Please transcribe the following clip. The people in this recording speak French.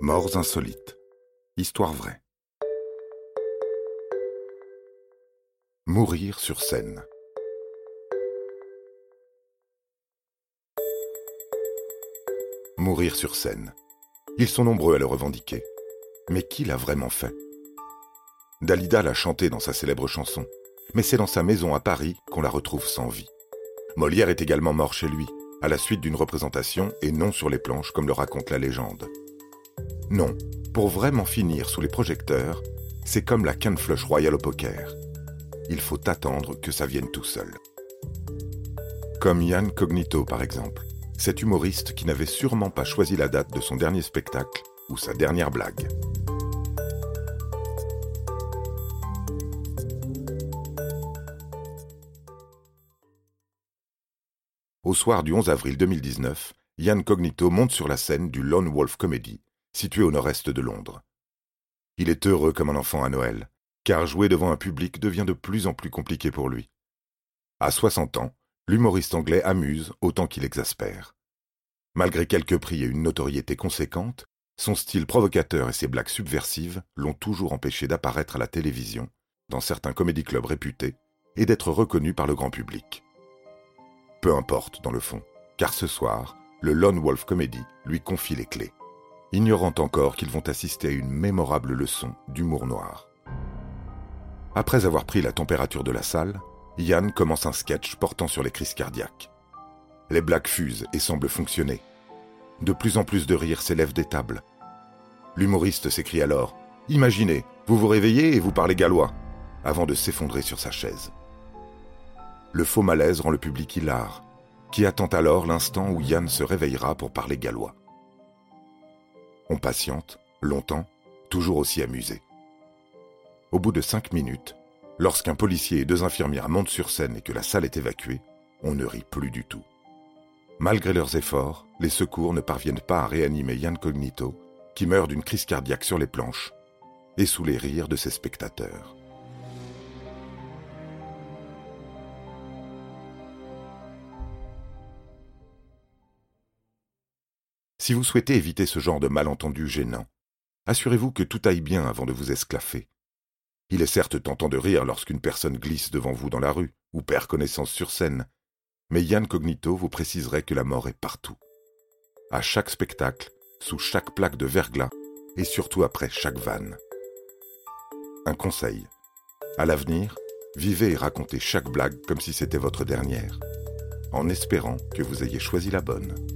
Morts insolites. Histoire vraie. Mourir sur scène. Mourir sur scène. Ils sont nombreux à le revendiquer. Mais qui l'a vraiment fait? Dalida l'a chanté dans sa célèbre chanson, mais c'est dans sa maison à Paris qu'on la retrouve sans vie. Molière est également mort chez lui, à la suite d'une représentation et non sur les planches comme le raconte la légende. Non, pour vraiment finir sous les projecteurs, c'est comme la canne flush royale au poker. Il faut attendre que ça vienne tout seul. Comme Yann Cognito par exemple, cet humoriste qui n'avait sûrement pas choisi la date de son dernier spectacle ou sa dernière blague. Au soir du 11 avril 2019, Yann Cognito monte sur la scène du Lone Wolf Comedy situé au nord-est de Londres. Il est heureux comme un enfant à Noël, car jouer devant un public devient de plus en plus compliqué pour lui. À 60 ans, l'humoriste anglais amuse autant qu'il exaspère. Malgré quelques prix et une notoriété conséquente, son style provocateur et ses blagues subversives l'ont toujours empêché d'apparaître à la télévision, dans certains comédie clubs réputés, et d'être reconnu par le grand public. Peu importe dans le fond, car ce soir, le Lone Wolf Comedy lui confie les clés ignorant encore qu'ils vont assister à une mémorable leçon d'humour noir. Après avoir pris la température de la salle, Yann commence un sketch portant sur les crises cardiaques. Les blagues fusent et semblent fonctionner. De plus en plus de rires s'élèvent des tables. L'humoriste s'écrie alors Imaginez, vous vous réveillez et vous parlez gallois, avant de s'effondrer sur sa chaise. Le faux malaise rend le public hilar, qui attend alors l'instant où Yann se réveillera pour parler gallois. On patiente, longtemps, toujours aussi amusé. Au bout de cinq minutes, lorsqu'un policier et deux infirmières montent sur scène et que la salle est évacuée, on ne rit plus du tout. Malgré leurs efforts, les secours ne parviennent pas à réanimer Yann Cognito, qui meurt d'une crise cardiaque sur les planches, et sous les rires de ses spectateurs. Si vous souhaitez éviter ce genre de malentendus gênants, assurez-vous que tout aille bien avant de vous esclaffer. Il est certes tentant de rire lorsqu'une personne glisse devant vous dans la rue ou perd connaissance sur scène, mais Yann Cognito vous préciserait que la mort est partout. À chaque spectacle, sous chaque plaque de verglas et surtout après chaque vanne. Un conseil. À l'avenir, vivez et racontez chaque blague comme si c'était votre dernière, en espérant que vous ayez choisi la bonne.